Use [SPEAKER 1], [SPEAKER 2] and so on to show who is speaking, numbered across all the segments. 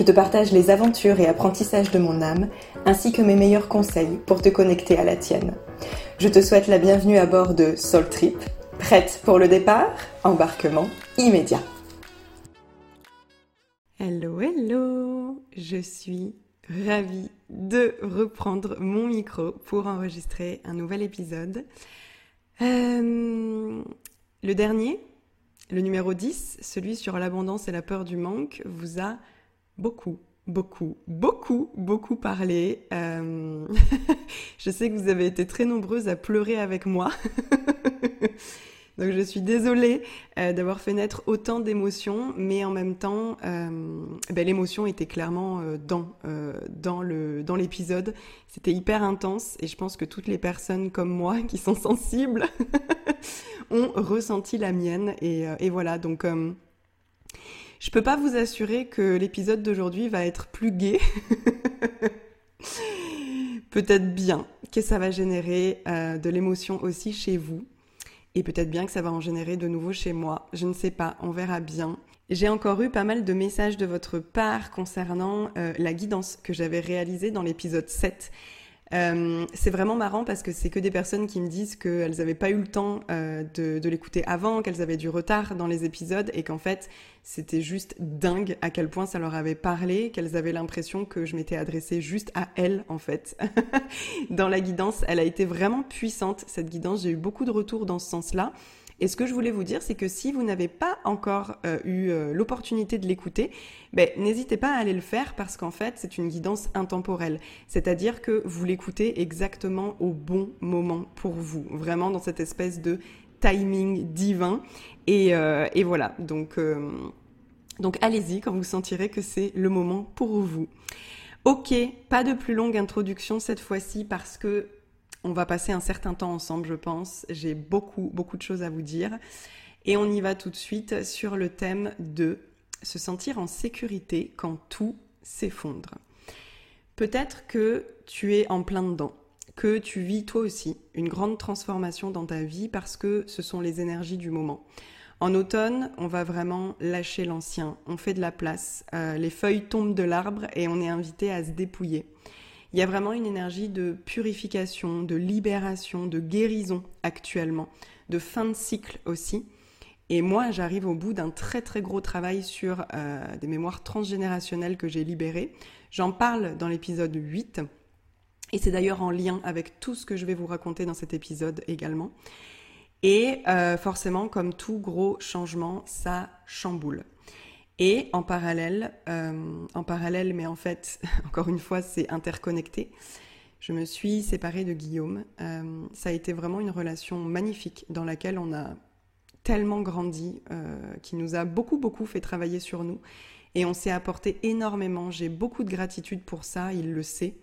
[SPEAKER 1] Je te partage les aventures et apprentissages de mon âme, ainsi que mes meilleurs conseils pour te connecter à la tienne. Je te souhaite la bienvenue à bord de Soul Trip. Prête pour le départ? Embarquement immédiat. Hello, hello Je suis ravie de reprendre mon micro pour enregistrer un nouvel épisode. Euh, le dernier, le numéro 10, celui sur l'abondance et la peur du manque, vous a beaucoup, beaucoup, beaucoup, beaucoup parlé. Euh, je sais que vous avez été très nombreuses à pleurer avec moi. Donc je suis désolée euh, d'avoir fait naître autant d'émotions, mais en même temps, euh, ben, l'émotion était clairement dans, dans, le, dans l'épisode. C'était hyper intense et je pense que toutes les personnes comme moi qui sont sensibles ont ressenti la mienne. Et voilà, donc je peux pas vous assurer que l'épisode d'aujourd'hui va être plus gai. Peut-être bien que ça va générer de l'émotion aussi chez vous. Et peut-être bien que ça va en générer de nouveau chez moi. Je ne sais pas, on verra bien. J'ai encore eu pas mal de messages de votre part concernant euh, la guidance que j'avais réalisée dans l'épisode 7 euh, c'est vraiment marrant parce que c'est que des personnes qui me disent qu'elles n'avaient pas eu le temps euh, de, de l'écouter avant, qu'elles avaient du retard dans les épisodes et qu'en fait c'était juste dingue à quel point ça leur avait parlé, qu'elles avaient l'impression que je m'étais adressée juste à elles en fait. dans la guidance, elle a été vraiment puissante cette guidance, j'ai eu beaucoup de retours dans ce sens-là. Et ce que je voulais vous dire, c'est que si vous n'avez pas encore euh, eu euh, l'opportunité de l'écouter, ben, n'hésitez pas à aller le faire parce qu'en fait, c'est une guidance intemporelle. C'est-à-dire que vous l'écoutez exactement au bon moment pour vous, vraiment dans cette espèce de timing divin. Et, euh, voilà, donc allez-y quand vous sentirez que c'est le moment pour vous. Ok, pas de plus longue introduction cette fois-ci parce que on va passer un certain temps ensemble, je pense. J'ai beaucoup, beaucoup de choses à vous dire. Et on y va tout de suite sur le thème de se sentir en sécurité quand tout s'effondre. Peut-être que tu es en plein dedans, que tu vis toi aussi une grande transformation dans ta vie parce que ce sont les énergies du moment. En automne, on va vraiment lâcher l'ancien, on fait de la place, euh, les feuilles tombent de l'arbre et on est invité à se dépouiller. Il y a vraiment une énergie de purification, de libération, de guérison actuellement, de fin de cycle aussi. Et moi, j'arrive au bout d'un très très gros travail sur euh, des mémoires transgénérationnelles que j'ai libérées. J'en parle dans l'épisode 8. Et c'est d'ailleurs en lien avec tout ce que je vais vous raconter dans cet épisode également. Et euh, forcément, comme tout gros changement, ça chamboule. Et en parallèle, euh, en parallèle, mais en fait, encore une fois, c'est interconnecté. Je me suis séparée de Guillaume. Euh, ça a été vraiment une relation magnifique dans laquelle on a tellement grandi, euh, qui nous a beaucoup, beaucoup fait travailler sur nous. Et on s'est apporté énormément. J'ai beaucoup de gratitude pour ça, il le sait.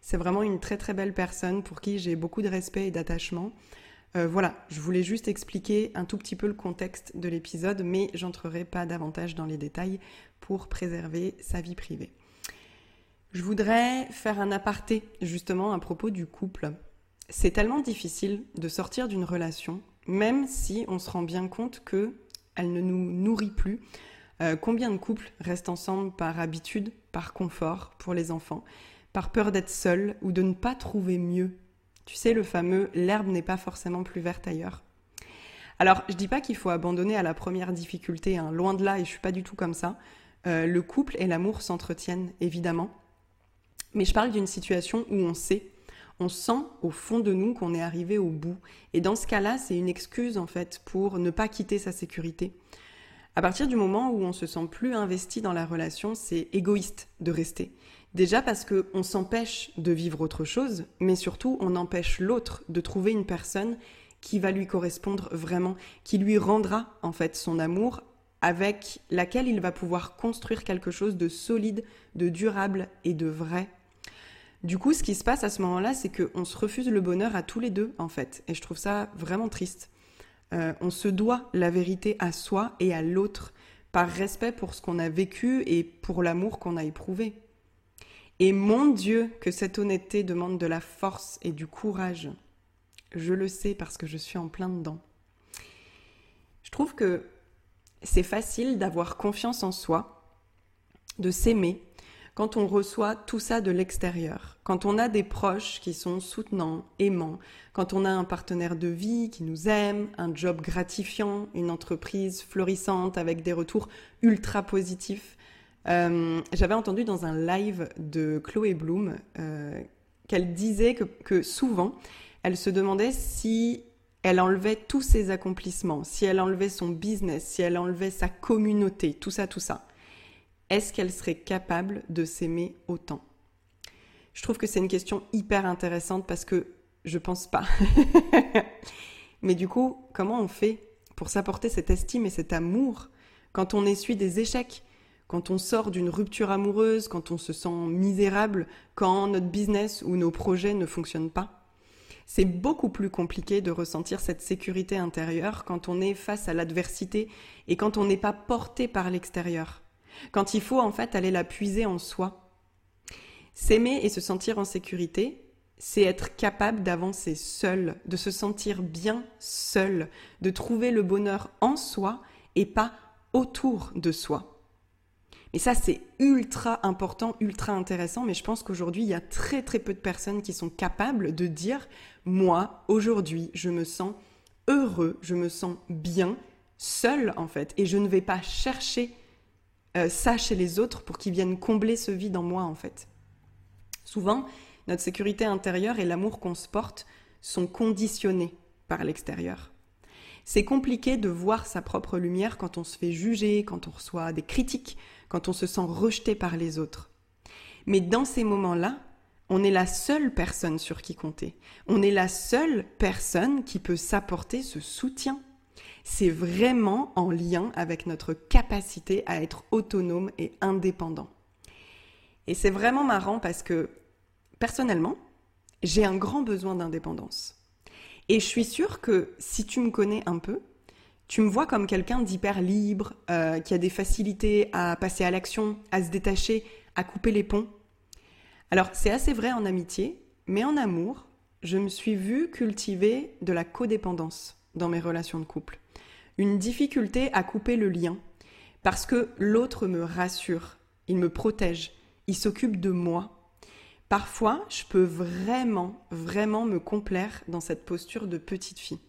[SPEAKER 1] C'est vraiment une très, très belle personne pour qui j'ai beaucoup de respect et d'attachement. Euh, voilà, je voulais juste expliquer un tout petit peu le contexte de l'épisode, mais j'entrerai pas davantage dans les détails pour préserver sa vie privée. Je voudrais faire un aparté justement à propos du couple. C'est tellement difficile de sortir d'une relation, même si on se rend bien compte que elle ne nous nourrit plus. Euh, combien de couples restent ensemble par habitude, par confort pour les enfants, par peur d'être seuls ou de ne pas trouver mieux tu sais, le fameux l'herbe n'est pas forcément plus verte ailleurs. Alors, je dis pas qu'il faut abandonner à la première difficulté, hein. loin de là, et je suis pas du tout comme ça. Euh, le couple et l'amour s'entretiennent, évidemment. Mais je parle d'une situation où on sait, On sent au fond de nous qu'on est arrivé au bout. Et dans ce cas-là, c'est une excuse en fait pour ne pas quitter sa sécurité. À partir du moment où on se sent plus investi dans la relation, c'est égoïste de rester. Déjà parce qu'on s'empêche de vivre autre chose, mais surtout on empêche l'autre de trouver une personne qui va lui correspondre vraiment, qui lui rendra en fait son amour, avec laquelle il va pouvoir construire quelque chose de solide, de durable et de vrai. Du coup, ce qui se passe à ce moment-là, c'est qu'on se refuse le bonheur à tous les deux, en fait. Et je trouve ça vraiment triste. Euh, on se doit la vérité à soi et à l'autre, par respect pour ce qu'on a vécu et pour l'amour qu'on a éprouvé. Et mon Dieu, que cette honnêteté demande de la force et du courage. Je le sais parce que je suis en plein dedans. Je trouve que c'est facile d'avoir confiance en soi, de s'aimer, quand on reçoit tout ça de l'extérieur, quand on a des proches qui sont soutenants, aimants, quand on a un partenaire de vie qui nous aime, un job gratifiant, une entreprise florissante avec des retours ultra positifs. Euh, j'avais entendu dans un live de Chloé Bloom euh, qu'elle disait que, que souvent, elle se demandait si elle enlevait tous ses accomplissements, si elle enlevait son business, si elle enlevait sa communauté, tout ça, tout ça. Est-ce qu'elle serait capable de s'aimer autant? Je trouve que c'est une question hyper intéressante parce que je pense pas. Mais du coup, comment on fait pour s'apporter cette estime et cet amour quand on essuie des échecs, quand on sort d'une rupture amoureuse, quand on se sent misérable, quand notre business ou nos projets ne fonctionnent pas C'est beaucoup plus compliqué de ressentir cette sécurité intérieure quand on est face à l'adversité et quand on n'est pas porté par l'extérieur quand il faut en fait aller la puiser en soi. S'aimer et se sentir en sécurité, c'est être capable d'avancer seul, de se sentir bien seul, de trouver le bonheur en soi et pas autour de soi. Et ça, c'est ultra important, ultra intéressant, mais je pense qu'aujourd'hui, il y a très très peu de personnes qui sont capables de dire, moi, aujourd'hui, je me sens heureux, je me sens bien, seul en fait, et je ne vais pas chercher euh, ça chez les autres pour qu'ils viennent combler ce vide en moi en fait. Souvent, notre sécurité intérieure et l'amour qu'on se porte sont conditionnés par l'extérieur. C'est compliqué de voir sa propre lumière quand on se fait juger, quand on reçoit des critiques, quand on se sent rejeté par les autres. Mais dans ces moments-là, on est la seule personne sur qui compter. On est la seule personne qui peut s'apporter ce soutien c'est vraiment en lien avec notre capacité à être autonome et indépendant. Et c'est vraiment marrant parce que, personnellement, j'ai un grand besoin d'indépendance. Et je suis sûre que si tu me connais un peu, tu me vois comme quelqu'un d'hyper libre, euh, qui a des facilités à passer à l'action, à se détacher, à couper les ponts. Alors c'est assez vrai en amitié, mais en amour, je me suis vue cultiver de la codépendance dans mes relations de couple une difficulté à couper le lien, parce que l'autre me rassure, il me protège, il s'occupe de moi. Parfois, je peux vraiment, vraiment me complaire dans cette posture de petite fille.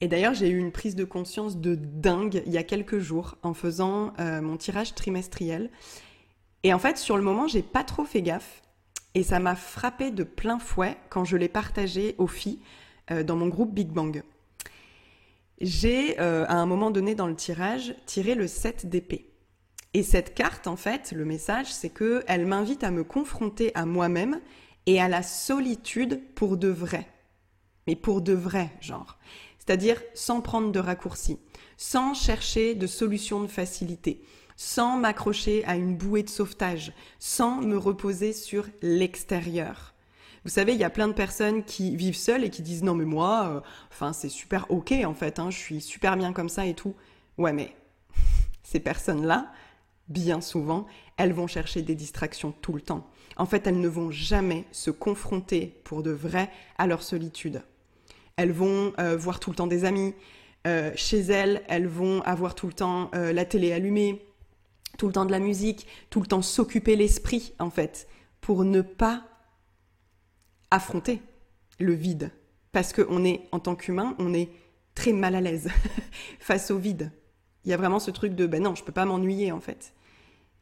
[SPEAKER 1] Et d'ailleurs, j'ai eu une prise de conscience de dingue il y a quelques jours en faisant euh, mon tirage trimestriel. Et en fait, sur le moment, j'ai pas trop fait gaffe. Et ça m'a frappé de plein fouet quand je l'ai partagé aux filles euh, dans mon groupe Big Bang j'ai, euh, à un moment donné dans le tirage, tiré le 7 d'épée. Et cette carte, en fait, le message, c'est que elle m'invite à me confronter à moi-même et à la solitude pour de vrai. Mais pour de vrai, genre. C'est-à-dire sans prendre de raccourcis, sans chercher de solutions de facilité, sans m'accrocher à une bouée de sauvetage, sans me reposer sur l'extérieur. Vous savez, il y a plein de personnes qui vivent seules et qui disent non mais moi, euh, enfin c'est super ok en fait, hein, je suis super bien comme ça et tout. Ouais mais ces personnes-là, bien souvent, elles vont chercher des distractions tout le temps. En fait, elles ne vont jamais se confronter pour de vrai à leur solitude. Elles vont euh, voir tout le temps des amis. Euh, chez elles, elles vont avoir tout le temps la télé allumée, tout le temps de la musique, tout le temps s'occuper l'esprit, en fait, pour ne pas affronter le vide. Parce qu'on est, en tant qu'humain, on est très mal à l'aise face au vide. Il y a vraiment ce truc de, ben non, je peux pas m'ennuyer en fait.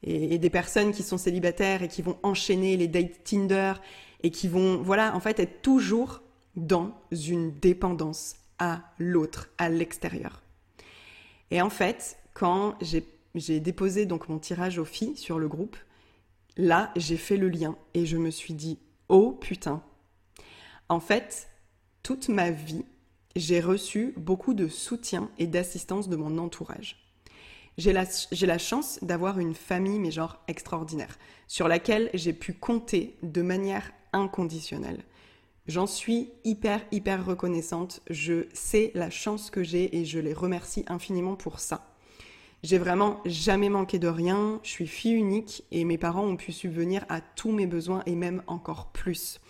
[SPEAKER 1] Et, des personnes qui sont célibataires et qui vont enchaîner les dates Tinder et qui vont, voilà, en fait, être toujours dans une dépendance à l'autre, à l'extérieur. Et en fait, quand j'ai déposé donc mon tirage aux filles sur le groupe, là, j'ai fait le lien et je me suis dit, oh putain, en fait, toute ma vie, j'ai reçu beaucoup de soutien et d'assistance de mon entourage. J'ai la, la, chance d'avoir une famille, mais genre extraordinaire, sur laquelle j'ai pu compter de manière inconditionnelle. J'en suis hyper, hyper reconnaissante. Je sais la chance que j'ai et je les remercie infiniment pour ça. J'ai vraiment jamais manqué de rien. Je suis fille unique et mes parents ont pu subvenir à tous mes besoins et même encore plus.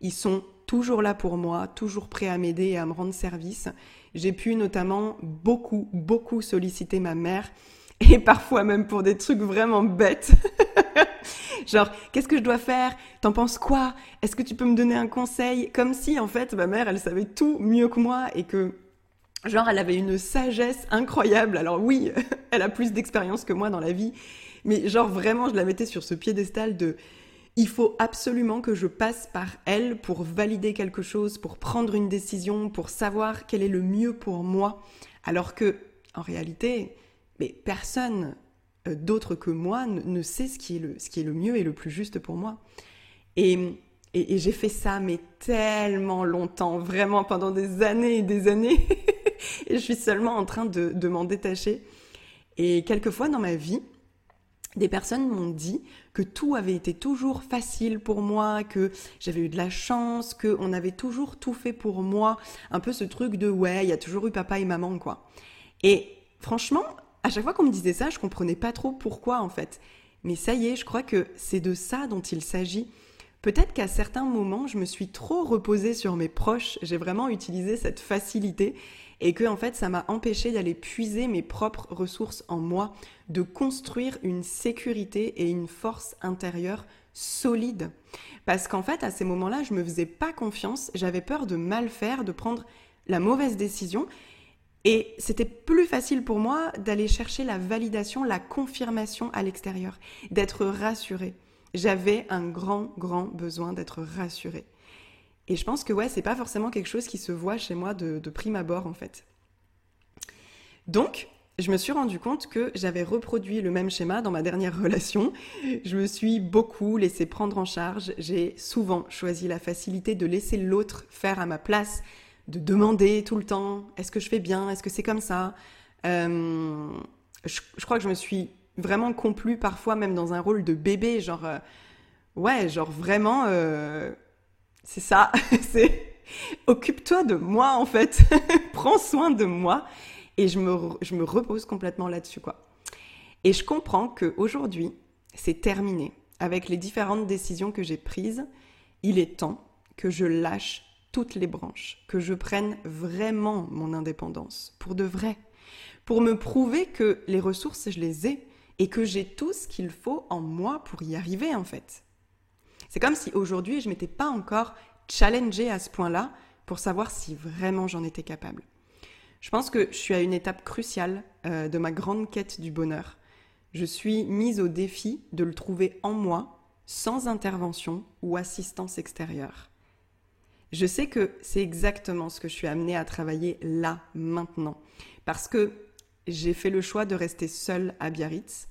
[SPEAKER 1] Ils sont toujours là pour moi, toujours prêts à m'aider et à me rendre service. J'ai pu notamment beaucoup, beaucoup solliciter ma mère et parfois même pour des trucs vraiment bêtes. Genre, qu'est-ce que je dois faire? T'en penses quoi? Est-ce que tu peux me donner un conseil? Comme si, en fait, ma mère, elle savait tout mieux que moi et que, genre, elle avait une sagesse incroyable. Alors oui, elle a plus d'expérience que moi dans la vie, mais genre, vraiment, je la mettais sur ce piédestal de il faut absolument que je passe par elle pour valider quelque chose, pour prendre une décision, pour savoir quel est le mieux pour moi. Alors que, en réalité, personne euh, d'autre que moi ne, sait ce qui, est le, mieux et le plus juste pour moi. Et, j'ai fait ça, mais tellement longtemps, vraiment pendant des années et des années. et je suis seulement en train de m'en détacher. Et quelquefois dans ma vie, des personnes m'ont dit que tout avait été toujours facile pour moi, que j'avais eu de la chance, qu'on avait toujours tout fait pour moi. Un peu ce truc de ouais, il y a toujours eu papa et maman, quoi. Et franchement, à chaque fois qu'on me disait ça, je comprenais pas trop pourquoi en fait. Mais ça y est, je crois que c'est de ça dont il s'agit. Peut-être qu'à certains moments, je me suis trop reposée sur mes proches, j'ai vraiment utilisé cette facilité et que en fait, ça m'a empêché d'aller puiser mes propres ressources en moi, de construire une sécurité et une force intérieure solide. Parce qu'en fait, à ces moments-là, je me faisais pas confiance, j'avais peur de mal faire, de prendre la mauvaise décision et c'était plus facile pour moi d'aller chercher la validation, la confirmation à l'extérieur, d'être rassurée. J'avais un grand, grand besoin d'être rassurée. Et je pense que ouais, c'est pas forcément quelque chose qui se voit chez moi de, de prime abord en fait. Donc, je me suis rendu compte que j'avais reproduit le même schéma dans ma dernière relation. Je me suis beaucoup laissé prendre en charge. J'ai souvent choisi la facilité de laisser l'autre faire à ma place, de demander tout le temps est-ce que je fais bien, est-ce que c'est comme ça? Euh, je, crois que je me suis vraiment complu parfois même dans un rôle de bébé, genre euh, ouais, genre vraiment euh, c'est ça, c'est occupe-toi de moi en fait, prends soin de moi et je me, je me repose complètement là-dessus quoi. Et je comprends que aujourd'hui c'est terminé avec les différentes décisions que j'ai prises. Il est temps que je lâche toutes les branches, que je prenne vraiment mon indépendance, pour de vrai, pour me prouver que les ressources, je les ai et que j'ai tout ce qu'il faut en moi pour y arriver en fait. C'est comme si aujourd'hui je m'étais pas encore challengée à ce point-là pour savoir si vraiment j'en étais capable. Je pense que je suis à une étape cruciale euh, de ma grande quête du bonheur. Je suis mise au défi de le trouver en moi sans intervention ou assistance extérieure. Je sais que c'est exactement ce que je suis amenée à travailler là, maintenant. Parce que j'ai fait le choix de rester seule à Biarritz.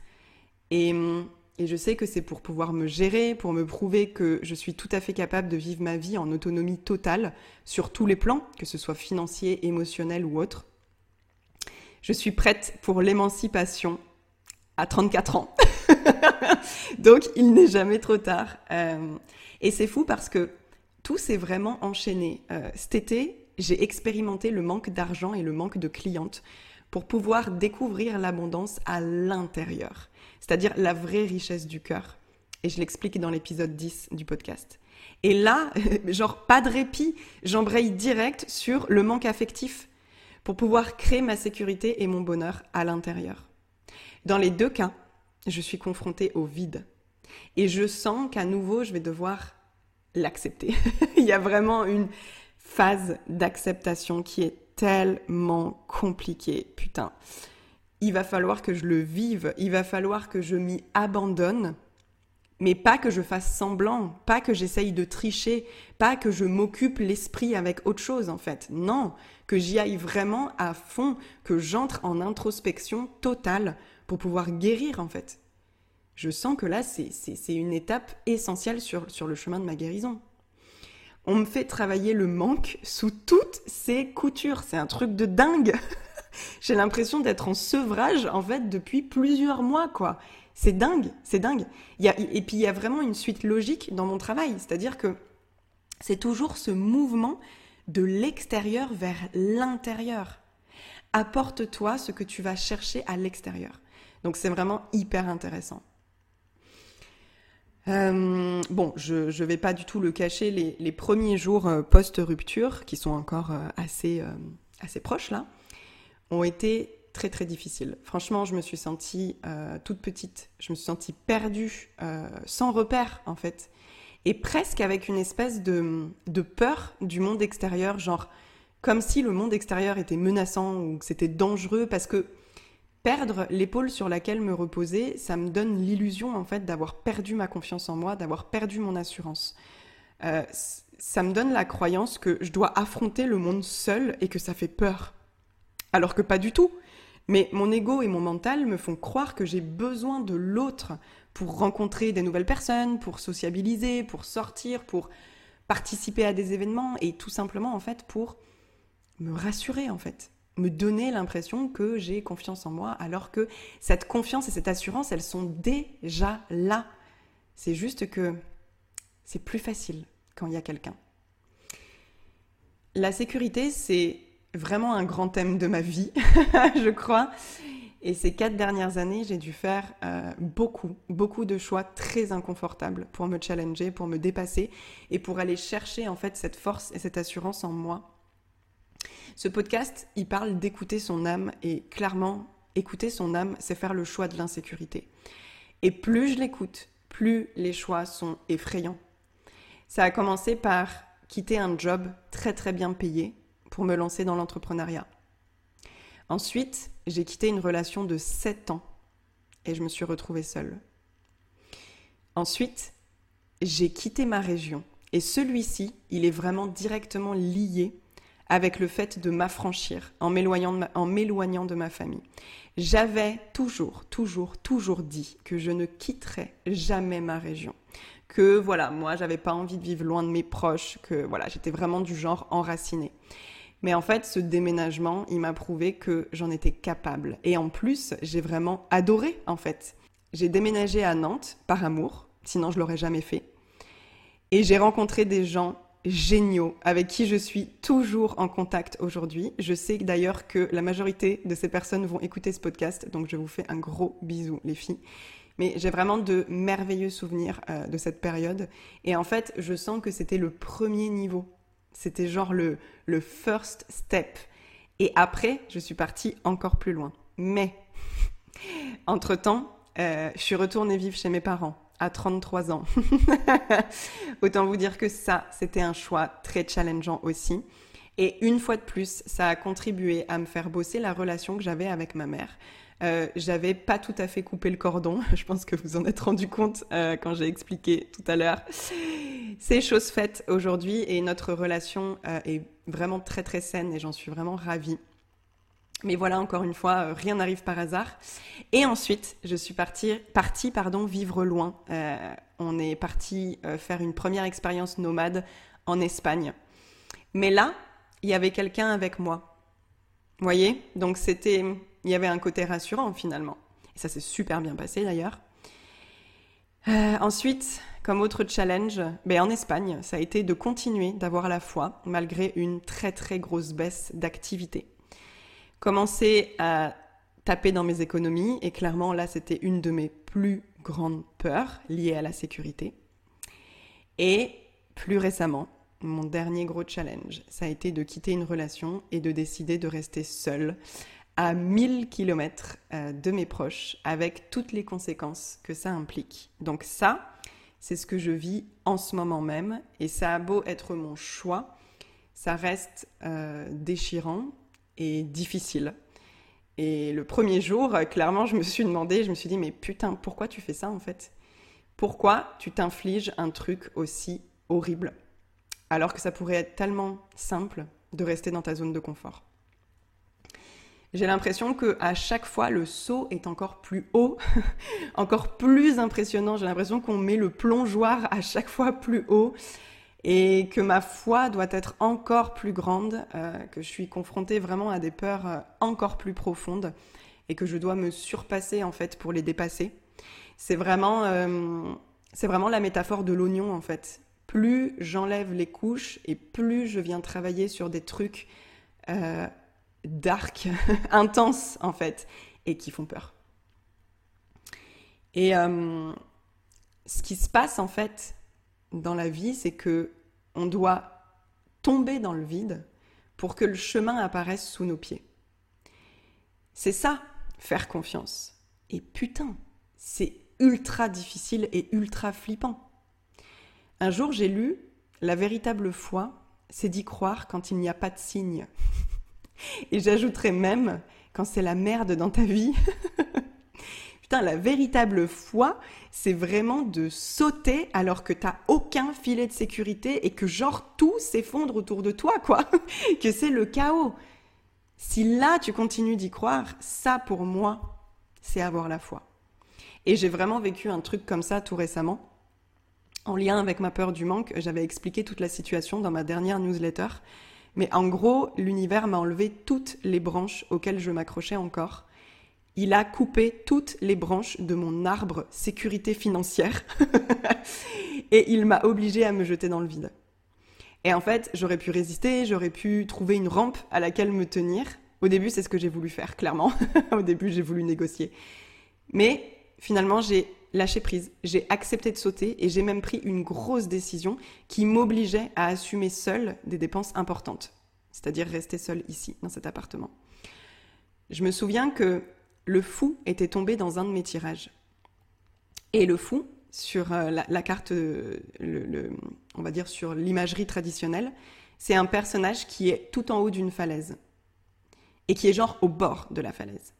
[SPEAKER 1] Et, et je sais que c'est pour pouvoir me gérer, pour me prouver que je suis tout à fait capable de vivre ma vie en autonomie totale sur tous les plans, que ce soit financier, émotionnel ou autre. Je suis prête pour l'émancipation à 34 ans. Donc il n'est jamais trop tard. Euh, et c'est fou parce que tout s'est vraiment enchaîné. Euh, cet été, j'ai expérimenté le manque d'argent et le manque de clientes pour pouvoir découvrir l'abondance à l'intérieur, c'est-à-dire la vraie richesse du cœur. Et je l'explique dans l'épisode 10 du podcast. Et là, genre pas de répit, j'embraye direct sur le manque affectif pour pouvoir créer ma sécurité et mon bonheur à l'intérieur. Dans les deux cas, je suis confrontée au vide. Et je sens qu'à nouveau, je vais devoir l'accepter. Il y a vraiment une phase d'acceptation qui est tellement compliquée. Putain. Il va falloir que je le vive, il va falloir que je m'y abandonne Mais pas que je fasse semblant, pas que j'essaye de tricher, pas que je m'occupe l'esprit avec autre chose en fait. Non, que j'y aille vraiment à fond, que j'entre en introspection totale pour pouvoir guérir en fait. Je sens que là, c'est une étape essentielle sur, sur le chemin de ma guérison. On me fait travailler le manque sous toutes ses coutures. C'est un truc de dingue. J'ai l'impression d'être en sevrage en fait depuis plusieurs mois quoi. C'est dingue, c'est dingue. et puis il y a vraiment une suite logique dans mon travail, c'est-à-dire que c'est toujours ce mouvement de l'extérieur vers l'intérieur. Apporte-toi ce que tu vas chercher à l'extérieur. Donc c'est vraiment hyper intéressant. Euh, bon, je ne vais pas du tout le cacher, les, premiers jours euh, post-rupture, qui sont encore euh, assez, assez proches là, ont été très très difficile. Franchement, je me suis sentie euh, toute petite, je me suis sentie perdue, euh, sans repère en fait, et presque avec une espèce de, de, peur du monde extérieur, genre comme si le monde extérieur était menaçant ou que c'était dangereux, parce que perdre l'épaule sur laquelle me reposer, ça me donne l'illusion en fait d'avoir perdu ma confiance en moi, d'avoir perdu mon assurance. Euh, ça me donne la croyance que je dois affronter le monde seul et que ça fait peur. Alors que pas du tout. Mais mon ego et mon mental me font croire que j'ai besoin de l'autre pour rencontrer des nouvelles personnes, pour sociabiliser, pour sortir, pour participer à des événements et tout simplement en fait pour me rassurer en fait, me donner l'impression que j'ai confiance en moi alors que cette confiance et cette assurance, elles sont déjà là. C'est juste que c'est plus facile quand il y a quelqu'un. La sécurité, c'est vraiment un grand thème de ma vie, je crois. Et ces quatre dernières années, j'ai dû faire euh, beaucoup, beaucoup de choix très inconfortables pour me challenger, pour me dépasser et pour aller chercher en fait cette force et cette assurance en moi. Ce podcast, il parle d'écouter son âme et clairement, écouter son âme, c'est faire le choix de l'insécurité. Et plus je l'écoute, plus les choix sont effrayants. Ça a commencé par quitter un job très très bien payé pour me lancer dans l'entrepreneuriat. Ensuite, j'ai quitté une relation de 7 ans et je me suis retrouvée seule. Ensuite, j'ai quitté ma région et celui-ci, il est vraiment directement lié avec le fait de m'affranchir en m'éloignant de, ma famille. J'avais toujours, toujours, toujours dit que je ne quitterais jamais ma région. Que voilà, moi, j'avais pas envie de vivre loin de mes proches, que voilà, j'étais vraiment du genre enraciné. Mais en fait, ce déménagement, il m'a prouvé que j'en étais capable. Et en plus, j'ai vraiment adoré, en fait. J'ai déménagé à Nantes par amour, sinon je l'aurais jamais fait. Et j'ai rencontré des gens géniaux avec qui je suis toujours en contact aujourd'hui. Je sais d'ailleurs que la majorité de ces personnes vont écouter ce podcast, donc je vous fais un gros bisou les filles. Mais j'ai vraiment de merveilleux souvenirs euh, de cette période. Et en fait, je sens que c'était le premier niveau c'était genre le, le first step. Et après, je suis partie encore plus loin. Mais, entre-temps, euh, je suis retournée vivre chez mes parents à 33 ans. Autant vous dire que ça, c'était un choix très challengeant aussi. Et une fois de plus, ça a contribué à me faire bosser la relation que j'avais avec ma mère. Euh, j'avais pas tout à fait coupé le cordon. Je pense que vous en êtes rendu compte euh, quand j'ai expliqué tout à l'heure. C'est chose faite aujourd'hui et notre relation euh, est vraiment très très saine et j'en suis vraiment ravie. Mais voilà, encore une fois, rien n'arrive par hasard. Et ensuite, je suis partie, pardon, vivre loin. on est parti faire une première expérience nomade en Espagne. Mais là, il y avait quelqu'un avec moi. Vous voyez? Donc c'était il y avait un côté rassurant finalement. Et ça s'est super bien passé d'ailleurs. Euh, ensuite, comme autre challenge, ben, en Espagne, ça a été de continuer d'avoir la foi malgré une très très grosse baisse d'activité. Commencer à taper dans mes économies et clairement là c'était une de mes plus grandes peurs liées à la sécurité. Et plus récemment, mon dernier gros challenge, ça a été de quitter une relation et de décider de rester seule à 1000 km euh, de mes proches avec toutes les conséquences que ça implique. Donc ça, c'est ce que je vis en ce moment même et ça a beau être mon choix, ça reste euh, déchirant difficile. Et le premier jour, clairement, je me suis demandé, je me suis dit, mais putain, pourquoi tu fais ça en fait? Pourquoi tu t'infliges un truc aussi horrible? Alors que ça pourrait être tellement simple de rester dans ta zone de confort j'ai l'impression que à chaque fois le saut est encore plus haut, encore plus impressionnant. J'ai l'impression qu'on met le plongeoir à chaque fois plus haut et que ma foi doit être encore plus grande, euh, que je suis confrontée vraiment à des peurs euh, encore plus profondes et que je dois me surpasser en fait pour les dépasser. C'est vraiment, euh, c'est vraiment la métaphore de l'oignon en fait. Plus j'enlève les couches et plus je viens travailler sur des trucs dark, intenses en fait, et qui font peur. Et ce qui se passe en fait dans la vie, c'est que on doit tomber dans le vide pour que le chemin apparaisse sous nos pieds. C'est ça, faire confiance. Et putain, c'est ultra difficile et ultra flippant. Un jour, j'ai lu La véritable foi, c'est d'y croire quand il n'y a pas de signe. Et j'ajouterais même, quand c'est la merde dans ta vie, putain, la véritable foi, c'est vraiment de sauter alors que t'as aucun filet de sécurité et que genre tout s'effondre autour de toi, quoi. que c'est le chaos. Si là tu continues d'y croire, ça pour moi, c'est avoir la foi. Et j'ai vraiment vécu un truc comme ça tout récemment. En lien avec ma peur du manque, j'avais expliqué toute la situation dans ma dernière newsletter. Mais en gros, l'univers m'a enlevé toutes les branches auxquelles je m'accrochais encore. Il a coupé toutes les branches de mon arbre sécurité financière et il m'a obligé à me jeter dans le vide. Et en fait, j'aurais pu résister, j'aurais pu trouver une rampe à laquelle me tenir. Au début, c'est ce que j'ai voulu faire, clairement. Au début, j'ai voulu négocier. Mais finalement, j'ai lâché prise, j'ai accepté de sauter et j'ai même pris une grosse décision qui m'obligeait à assumer seule des dépenses importantes, c'est-à-dire rester seule ici, dans cet appartement. Je me souviens que le fou était tombé dans un de mes tirages. Et le fou, sur euh, la, carte, euh, on va dire sur l'imagerie traditionnelle, c'est un personnage qui est tout en haut d'une falaise et qui est genre au bord de la falaise.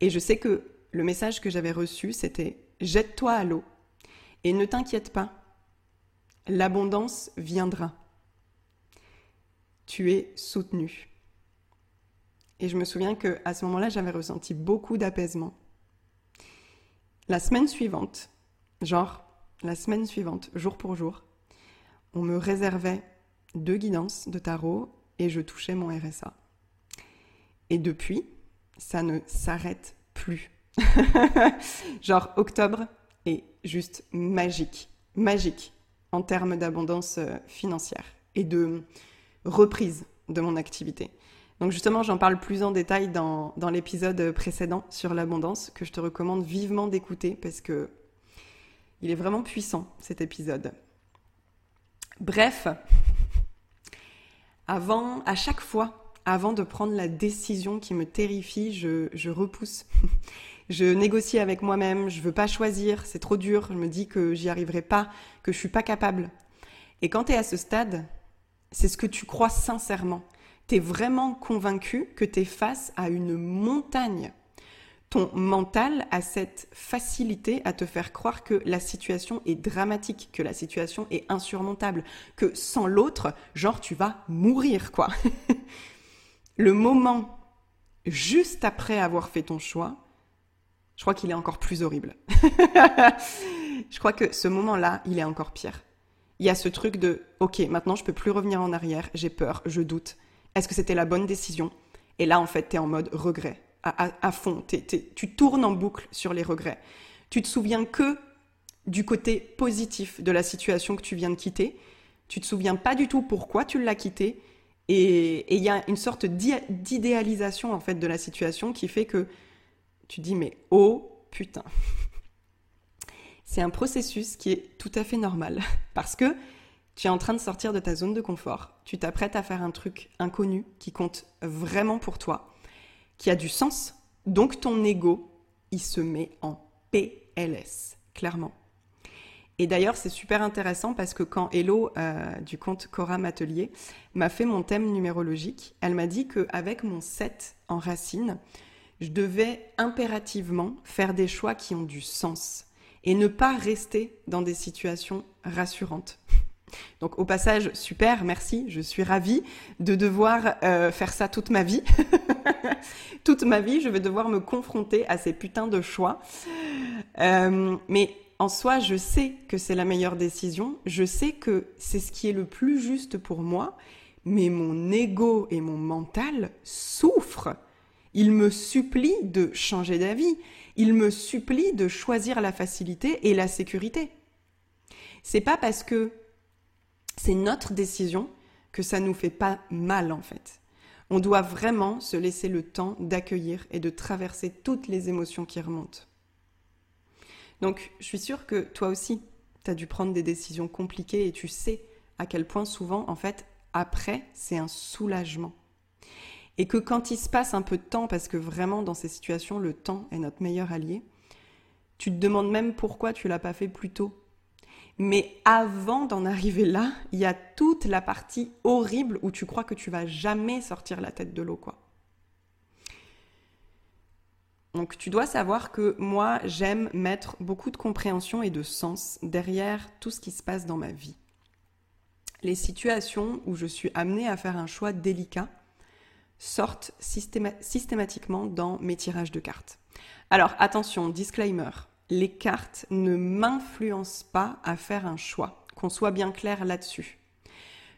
[SPEAKER 1] Et je sais que le message que j'avais reçu, c'était jette-toi à l'eau et ne t'inquiète pas, l'abondance viendra. Tu es soutenu. Et je me souviens que à ce moment-là, j'avais ressenti beaucoup d'apaisement. La semaine suivante, genre la semaine suivante, jour pour jour, on me réservait deux guidances de tarot et je touchais mon RSA. Et depuis, ça ne s'arrête plus. Genre octobre est juste magique, magique en termes d'abondance euh, financière et de reprise de mon activité. Donc justement, j'en parle plus en détail dans, l'épisode précédent sur l'abondance que je te recommande vivement d'écouter parce que il est vraiment puissant cet épisode. Bref, avant, à chaque fois, avant de prendre la décision qui me terrifie, je, je repousse je négocie avec moi-même, je veux pas choisir, c'est trop dur, je me dis que j'y arriverai pas, que je suis pas capable. Et quand tu es à ce stade, c'est ce que tu crois sincèrement. Tu es vraiment convaincu que tu es face à une montagne. Ton mental a cette facilité à te faire croire que la situation est dramatique, que la situation est insurmontable, que sans l'autre, genre tu vas mourir quoi. Le moment juste après avoir fait ton choix, je crois qu'il est encore plus horrible. je crois que ce moment-là, il est encore pire. Il y a ce truc de OK, maintenant je peux plus revenir en arrière, j'ai peur, je doute. Est-ce que c'était la bonne décision? Et là, en fait, tu es en mode regret, à, fond. tu tournes en boucle sur les regrets. Tu te souviens que du côté positif de la situation que tu viens de quitter? Tu te souviens pas du tout pourquoi tu l'as quitté? Et il y a une sorte d'idéalisation en fait de la situation qui fait que tu dis mais oh putain. C'est un processus qui est tout à fait normal parce que tu es en train de sortir de ta zone de confort, tu t'apprêtes à faire un truc inconnu qui compte vraiment pour toi, qui a du sens, donc ton ego, il se met en PLS, clairement. Et d'ailleurs, c'est super intéressant parce que quand Hello euh, du compte Cora Atelier m'a fait mon thème numérologique, elle m'a dit qu'avec mon 7 en racine, je devais impérativement faire des choix qui ont du sens. et ne pas rester dans des situations rassurantes. Donc au passage, super, merci, je suis ravie de devoir euh, faire ça toute ma vie. toute ma vie, je vais devoir me confronter à ces putains de choix. Euh, mais en soi, je sais que c'est la meilleure décision, je sais que c'est ce qui est le plus juste pour moi, mais mon ego et mon mental souffrent. Il me supplie de changer d'avis, il me supplie de choisir la facilité et la sécurité. C'est pas parce que c'est notre décision que ça nous fait pas mal en fait. On doit vraiment se laisser le temps d'accueillir et de traverser toutes les émotions qui remontent. Donc, je suis sûre que toi aussi, tu as dû prendre des décisions compliquées et tu sais à quel point souvent, en fait, après, c'est un soulagement. Et que quand il se passe un peu de temps, parce que vraiment dans ces situations, le temps est notre meilleur allié, tu te demandes même pourquoi tu l'as pas fait plus tôt. Mais avant d'en arriver là, il y a toute la partie horrible où tu crois que tu vas jamais sortir la tête de l'eau. Donc tu dois savoir que moi, j'aime mettre beaucoup de compréhension et de sens derrière tout ce qui se passe dans ma vie. Les situations où je suis amenée à faire un choix délicat sortent systématiquement dans mes tirages de cartes. Alors attention, disclaimer, les cartes ne m'influencent pas à faire un choix, qu'on soit bien clair là-dessus.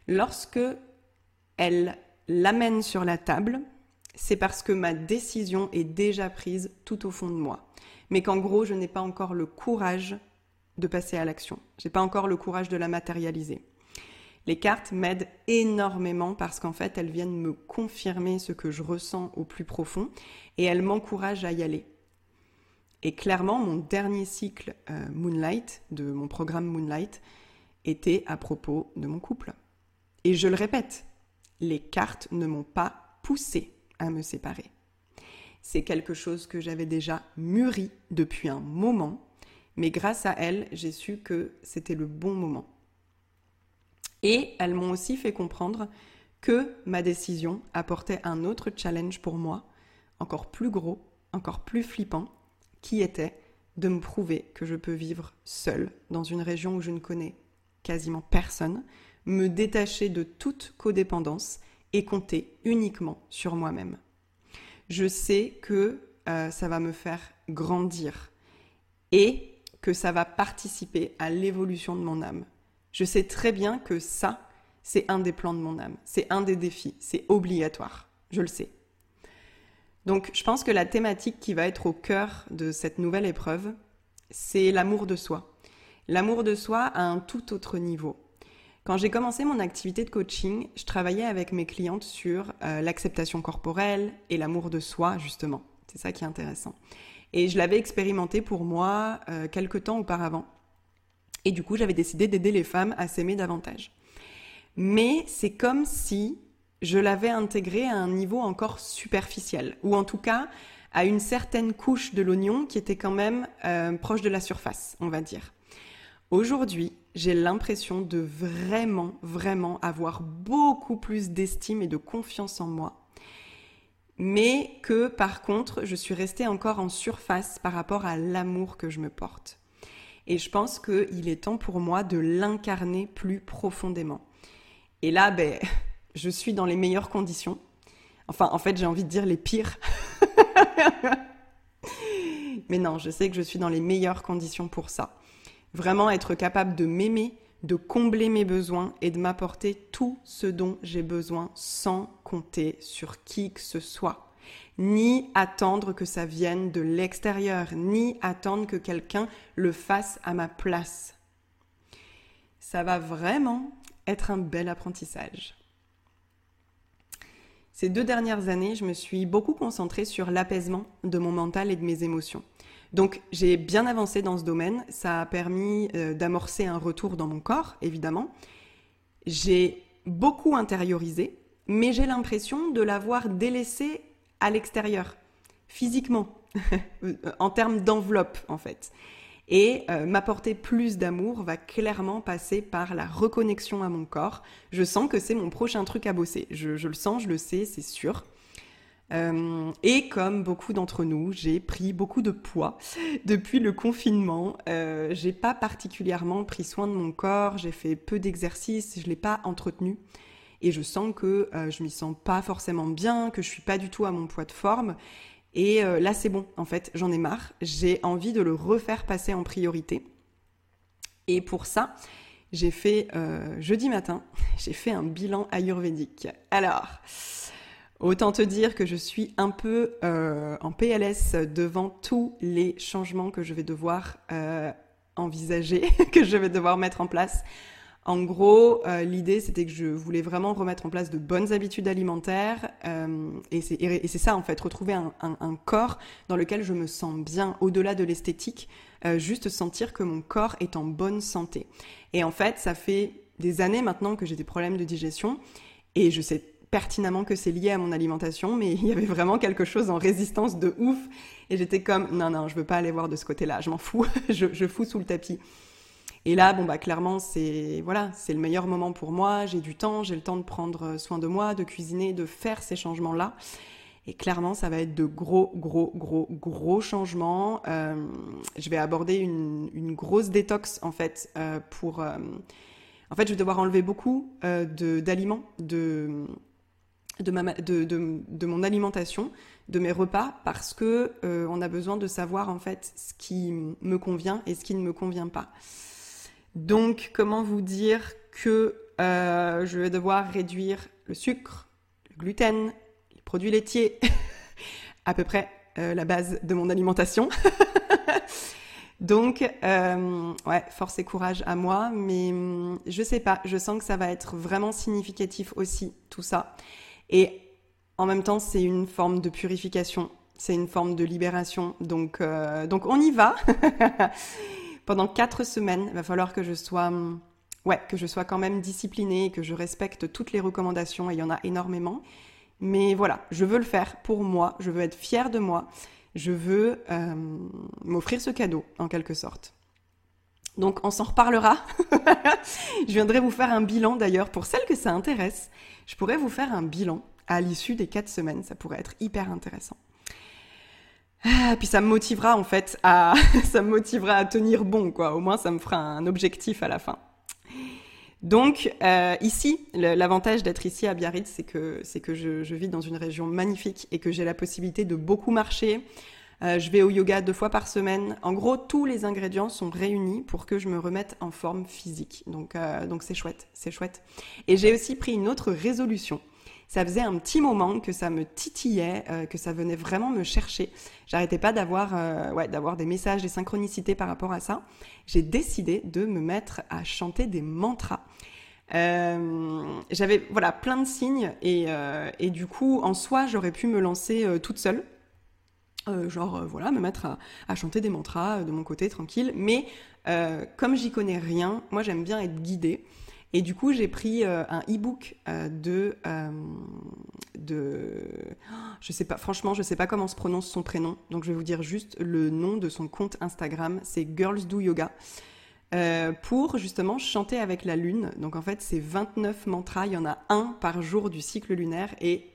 [SPEAKER 1] Lorsque elles l'amènent sur la table, c'est parce que ma décision est déjà prise tout au fond de moi. Mais qu'en gros, je n'ai pas encore le courage de passer à l'action. Je n'ai pas encore le courage de la matérialiser. Les cartes m'aident énormément parce qu'en fait, elles viennent me confirmer ce que je ressens au plus profond et elles m'encouragent à y aller. Et clairement, mon dernier cycle euh, Moonlight, de mon programme Moonlight, était à propos de mon couple. Et je le répète, les cartes ne m'ont pas poussé à me séparer. C'est quelque chose que j'avais déjà mûri depuis un moment, mais grâce à elles, j'ai su que c'était le bon moment. Et elles m'ont aussi fait comprendre que ma décision apportait un autre challenge pour moi, encore plus gros, encore plus flippant, qui était de me prouver que je peux vivre seule dans une région où je ne connais quasiment personne, me détacher de toute codépendance et compter uniquement sur moi-même. Je sais que euh, ça va me faire grandir et que ça va participer à l'évolution de mon âme. Je sais très bien que ça, c'est un des plans de mon âme, c'est un des défis, c'est obligatoire, je le sais. Donc je pense que la thématique qui va être au cœur de cette nouvelle épreuve, c'est l'amour de soi. L'amour de soi à un tout autre niveau. Quand j'ai commencé mon activité de coaching, je travaillais avec mes clientes sur euh, l'acceptation corporelle et l'amour de soi, justement. C'est ça qui est intéressant. Et je l'avais expérimenté pour moi euh, quelques temps auparavant. Et du coup, j'avais décidé d'aider les femmes à s'aimer davantage. Mais c'est comme si je l'avais intégré à un niveau encore superficiel, ou en tout cas à une certaine couche de l'oignon qui était quand même euh, proche de la surface, on va dire. Aujourd'hui, j'ai l'impression de vraiment, vraiment avoir beaucoup plus d'estime et de confiance en moi. Mais que par contre, je suis restée encore en surface par rapport à l'amour que je me porte. Et je pense qu'il est temps pour moi de l'incarner plus profondément. Et là, ben, je suis dans les meilleures conditions. Enfin, en fait, j'ai envie de dire les pires. Mais non, je sais que je suis dans les meilleures conditions pour ça. Vraiment être capable de m'aimer, de combler mes besoins et de m'apporter tout ce dont j'ai besoin sans compter sur qui que ce soit. Ni attendre que ça vienne de l'extérieur, ni attendre que quelqu'un le fasse à ma place. Ça va vraiment être un bel apprentissage. Ces deux dernières années, je me suis beaucoup concentrée sur l'apaisement de mon mental et de mes émotions. Donc j'ai bien avancé dans ce domaine, ça a permis euh, d'amorcer un retour dans mon corps, évidemment. J'ai beaucoup intériorisé, mais j'ai l'impression de l'avoir délaissé à l'extérieur, physiquement, en termes d'enveloppe en fait. Et euh, m'apporter plus d'amour va clairement passer par la reconnexion à mon corps. Je sens que c'est mon prochain truc à bosser. Je, le sens, je le sais, c'est sûr. Euh, et comme beaucoup d'entre nous, j'ai pris beaucoup de poids depuis le confinement. Euh, j'ai pas particulièrement pris soin de mon corps, j'ai fait peu d'exercices, je l'ai pas entretenu. Et je sens que euh, je m'y sens pas forcément bien, que je suis pas du tout à mon poids de forme. Et euh, là, c'est bon, en fait, j'en ai marre. J'ai envie de le refaire passer en priorité. Et pour ça, j'ai fait euh, jeudi matin, j'ai fait un bilan ayurvédique. Alors, autant te dire que je suis un peu euh, en PLS devant tous les changements que je vais devoir envisager, que je vais devoir mettre en place en gros, euh, l'idée, c'était que je voulais vraiment remettre en place de bonnes habitudes alimentaires. Euh, et c'est ça, en fait, retrouver un, corps dans lequel je me sens bien, au-delà de l'esthétique, euh, juste sentir que mon corps est en bonne santé. Et en fait, ça fait des années maintenant que j'ai des problèmes de digestion. Et je sais pertinemment que c'est lié à mon alimentation, mais il y avait vraiment quelque chose en résistance de ouf. Et j'étais comme, non, non, je veux pas aller voir de ce côté-là, je m'en fous, je, je fous sous le tapis. Et là, bon bah clairement, c'est voilà, c'est le meilleur moment pour moi. J'ai du temps, j'ai le temps de prendre soin de moi, de cuisiner, de faire ces changements-là. Et clairement, ça va être de gros, gros, gros, gros changements. Euh, je vais aborder une, grosse détox en fait euh, pour. Euh, en fait, je vais devoir enlever beaucoup d'aliments de de, de, de, mon alimentation, de mes repas, parce que on a besoin de savoir en fait ce qui me convient et ce qui ne me convient pas. Donc, comment vous dire que euh, je vais devoir réduire le sucre, le gluten, les produits laitiers, à peu près euh, la base de mon alimentation? Donc, euh, ouais, force et courage à moi, mais hum, je sais pas, je sens que ça va être vraiment significatif aussi, tout ça. Et en même temps, c'est une forme de purification, c'est une forme de libération. Donc on y va. pendant quatre semaines, il va falloir que je sois, hum, que je sois quand même disciplinée, que je respecte toutes les recommandations, et il y en a énormément. Mais voilà, je veux le faire pour moi, je veux être fière de moi, je veux euh, m'offrir ce cadeau, en quelque sorte. Donc on s'en reparlera. je viendrai vous faire un bilan d'ailleurs, pour celles que ça intéresse. Je pourrais vous faire un bilan à l'issue des quatre semaines, ça pourrait être hyper intéressant. Ah, puis ça me motivera en fait à ça me motivera à tenir bon quoi. Au moins ça me fera un objectif à la fin. Donc euh, ici, l'avantage d'être ici à Biarritz, c'est que c'est que je, vis dans une région magnifique et que j'ai la possibilité de beaucoup marcher. Euh, je vais au yoga deux fois par semaine. En gros, tous les ingrédients sont réunis pour que je me remette en forme physique. Donc euh, donc c'est chouette, c'est chouette. Et j'ai aussi pris une autre résolution ça faisait un petit moment que ça me titillait, euh, que ça venait vraiment me chercher. J'arrêtais pas d'avoir euh, d'avoir des messages, des synchronicités par rapport à ça. J'ai décidé de me mettre à chanter des mantras. Euh, j'avais voilà plein de signes et, du coup en soi j'aurais pu me lancer toute seule genre voilà me mettre à, chanter des mantras de mon côté tranquille mais comme j'y connais rien moi j'aime bien être guidée et du coup, j'ai pris euh, un e-book euh, de, euh, de, je sais pas, franchement, je sais pas comment se prononce son prénom, donc je vais vous dire juste le nom de son compte Instagram, c'est Girls Do Yoga. pour justement chanter avec la lune. Donc en fait, c'est 29 mantras, il y en a un par jour du cycle lunaire et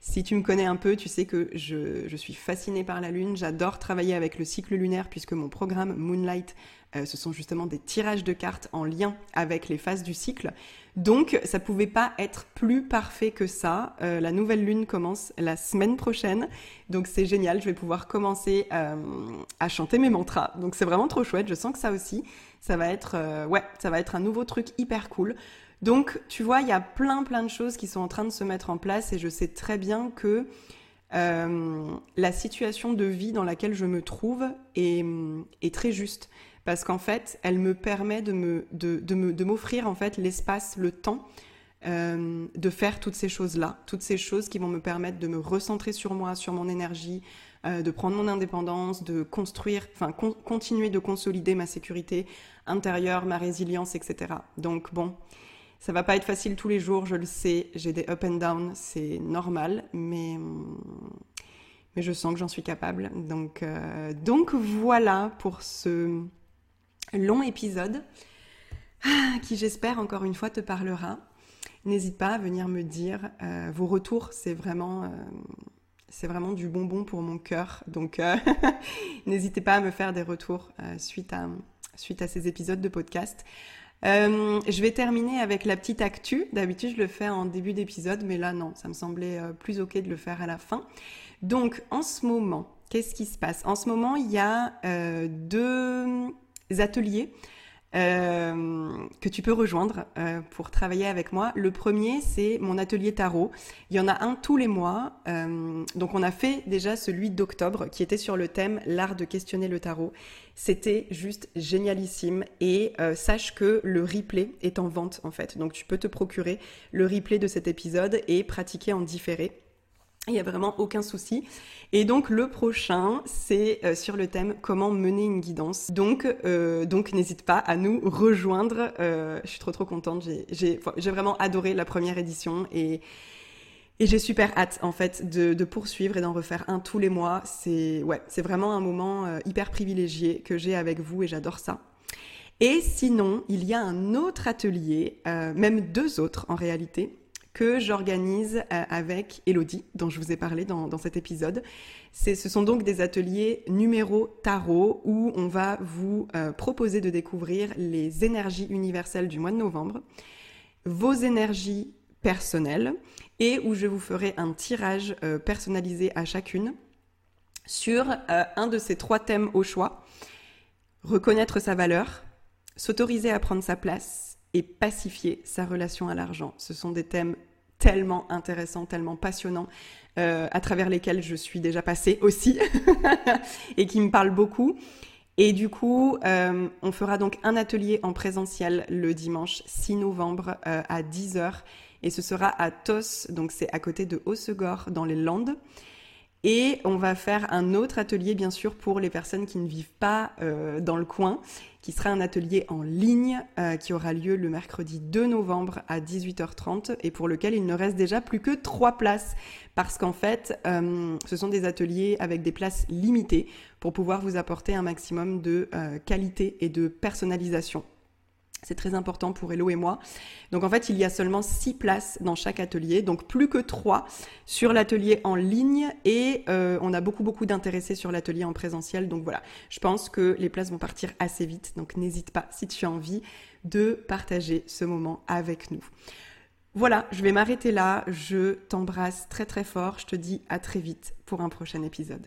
[SPEAKER 1] si tu me connais un peu, tu sais que je, suis fascinée par la Lune. J'adore travailler avec le cycle lunaire puisque mon programme Moonlight euh, ce sont justement des tirages de cartes en lien avec les phases du cycle. Donc, ça pouvait pas être plus parfait que ça. Euh, la nouvelle lune commence la semaine prochaine, donc c'est génial. Je vais pouvoir commencer euh, à chanter mes mantras. Donc, c'est vraiment trop chouette. Je sens que ça aussi, ça va être, ouais, ça va être un nouveau truc hyper cool. Donc, tu vois, il y a plein plein de choses qui sont en train de se mettre en place et je sais très bien que la situation de vie dans laquelle je me trouve est, très juste parce qu'en fait, elle me permet de me de, de m'offrir en fait l'espace, le temps euh, de faire toutes ces choses-là, toutes ces choses qui vont me permettre de me recentrer sur moi, sur mon énergie, euh, de prendre mon indépendance, de construire, enfin continuer de consolider ma sécurité intérieure, ma résilience, etc. Donc bon, ça va pas être facile tous les jours, je le sais, j'ai des up and down, c'est normal, mais mais je sens que j'en suis capable. Donc euh, donc voilà pour ce long épisode ah, qui j'espère encore une fois te parlera. N'hésite pas à venir me dire euh, vos retours, c'est vraiment, euh, C'est vraiment du bonbon pour mon cœur. Donc, n'hésitez pas à me faire des retours suite, à, suite à ces épisodes de podcast. Je vais terminer avec la petite actu. D'habitude, je le fais en début d'épisode, mais là, non, ça me semblait plus ok de le faire à la fin. Donc, en ce moment, qu'est-ce qui se passe? En ce moment, il y a deux ateliers euh, que tu peux rejoindre euh, pour travailler avec moi. Le premier, c'est mon atelier tarot. Il y en a un tous les mois. Euh, donc on a fait déjà celui d'octobre qui était sur le thème l'art de questionner le tarot. C'était juste génialissime et sache que le replay est en vente en fait. Donc tu peux te procurer le replay de cet épisode et pratiquer en différé. Il n'y a vraiment aucun souci. Et donc le prochain, c'est euh, sur le thème comment mener une guidance. Donc, euh, donc n'hésite pas à nous rejoindre. Euh, je suis trop trop contente. J'ai vraiment adoré la première édition et, et j'ai super hâte en fait de, de poursuivre et d'en refaire un tous les mois. C'est ouais, c'est vraiment un moment hyper privilégié que j'ai avec vous et j'adore ça. Et sinon, il y a un autre atelier, même deux autres en réalité, que j'organise euh, avec Elodie, dont je vous ai parlé dans, cet épisode. Ce sont donc des ateliers numéro tarot où on va vous euh, proposer de découvrir les énergies universelles du mois de novembre, vos énergies personnelles et où je vous ferai un tirage euh, personnalisé à chacune sur un de ces trois thèmes au choix. Reconnaître sa valeur, s'autoriser à prendre sa place et pacifier sa relation à l'argent. Ce sont des thèmes tellement intéressants, tellement passionnants, euh, à travers lesquels je suis déjà passée aussi, et qui me parlent beaucoup. Et du coup, euh, on fera donc un atelier en présentiel le dimanche 6 novembre euh, à 10h, et ce sera à Tos, donc c'est à côté de Hossegor, dans les Landes. Et on va faire un autre atelier, bien sûr, pour les personnes qui ne vivent pas euh, dans le coin, qui sera un atelier en ligne euh, qui aura lieu le mercredi 2 novembre à 18h30 et pour lequel il ne reste déjà plus que trois places parce qu'en fait, euh, ce sont des ateliers avec des places limitées pour pouvoir vous apporter un maximum de qualité et de personnalisation. C'est très important pour Hello et moi. Donc en fait, il y a seulement six places dans chaque atelier, donc plus que trois sur l'atelier en ligne et euh, on a beaucoup beaucoup d'intéressés sur l'atelier en présentiel. Donc voilà, je pense que les places vont partir assez vite. Donc n'hésite pas si tu as envie de partager ce moment avec nous. Voilà, je vais m'arrêter là. Je t'embrasse très très fort. Je te dis à très vite pour un prochain épisode.